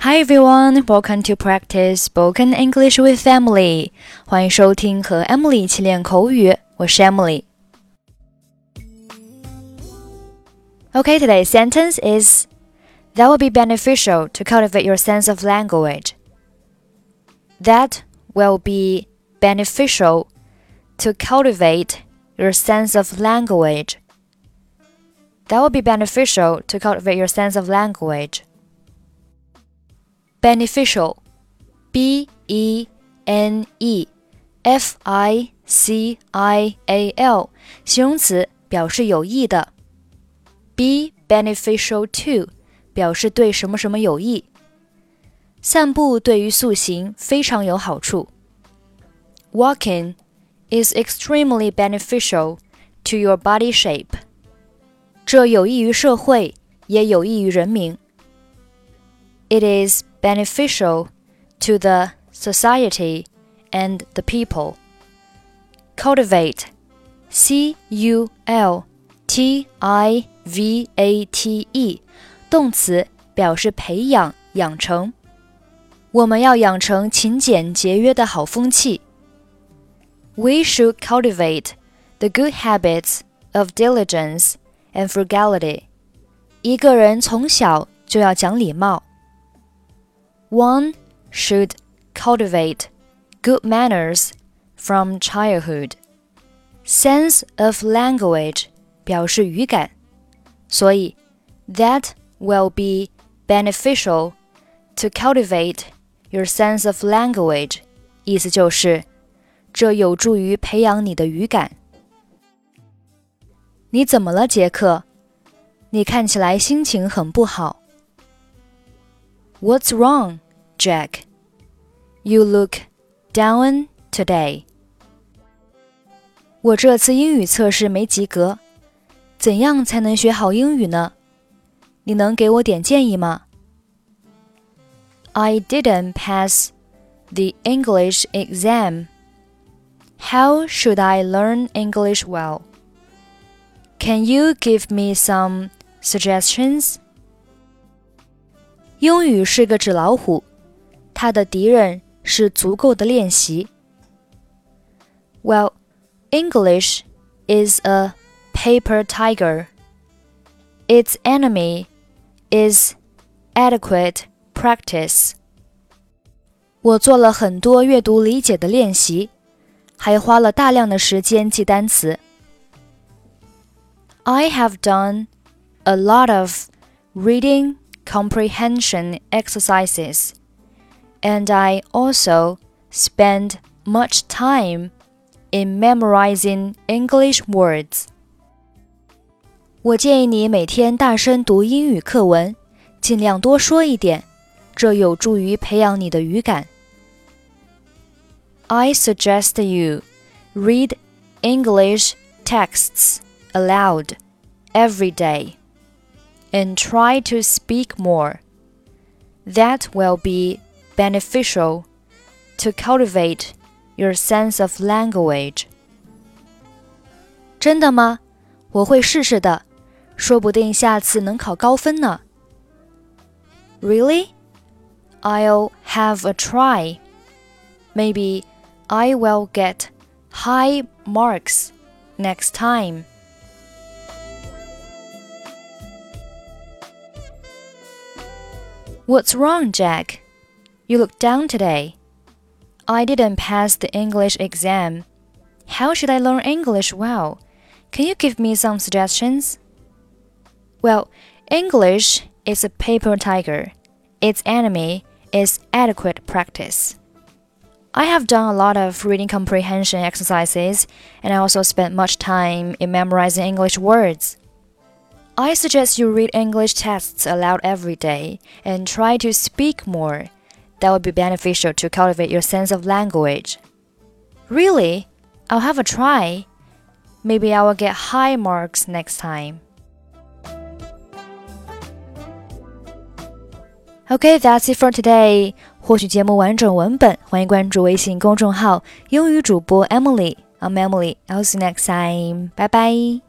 Hi everyone, welcome to practice spoken English with Emily. 欢迎收听和 Emily 一起练口语，我是 Emily。Okay, today's sentence is That will be beneficial to cultivate your sense of language. That will be beneficial to cultivate your sense of language. That will be beneficial to cultivate your sense of language. Beneficial, B E N E F I C I A L，形容词，表示有益的。Be beneficial to，表示对什么什么有益。散步对于塑形非常有好处。Walking is extremely beneficial to your body shape. 这有益于社会，也有益于人民。It is beneficial to the society and the people. Cultivate, C U L T I V A T E，动词，表示培养、养成。我们要养成勤俭节约的好风气。We should cultivate the good habits of diligence and frugality. 一个人从小就要讲礼貌。 One should cultivate good manners from childhood. Sense of language 表示语感，所以 that will be beneficial to cultivate your sense of language，意思就是这有助于培养你的语感。你怎么了，杰克？你看起来心情很不好。 What's wrong, Jack? You look down today. 我这次英语测试没及格，怎样才能学好英语呢？你能给我点建议吗？I didn't pass the English exam. How should I learn English well? Can you give me some suggestions? 英语是个纸老虎，它的敌人是足够的练习。Well, English is a paper tiger. Its enemy is adequate practice. 我做了很多阅读理解的练习，还花了大量的时间记单词。I have done a lot of reading comprehension exercises, and I also spend much time in memorizing English words. 我建议你每天大声读英语课文，尽量多说一点，这有助于培养你的语感。I suggest you read English texts aloud every day and try to speak more. That will be beneficial to cultivate your sense of language. 真的吗？我会试试的，说不定下次能考高分呢。Really? I'll have a try. Maybe I will get high marks next time. What's wrong, Jack? You look down today. I didn't pass the English exam. How should I learn English well? Can you give me some suggestions? Well, English is a paper tiger. Its enemy is adequate practice. I have done a lot of reading comprehension exercises, and I also spent much time in memorizing English words. I suggest you read English texts aloud every day and try to speak more. That would be beneficial to cultivate your sense of language. Really? I'll have a try. Maybe I will get high marks next time. Okay, that's it for today. 获取节目完整文本，欢迎关注微信公众号“英语主播 Emily”。I'm Emily. I'll see you next time. Bye bye.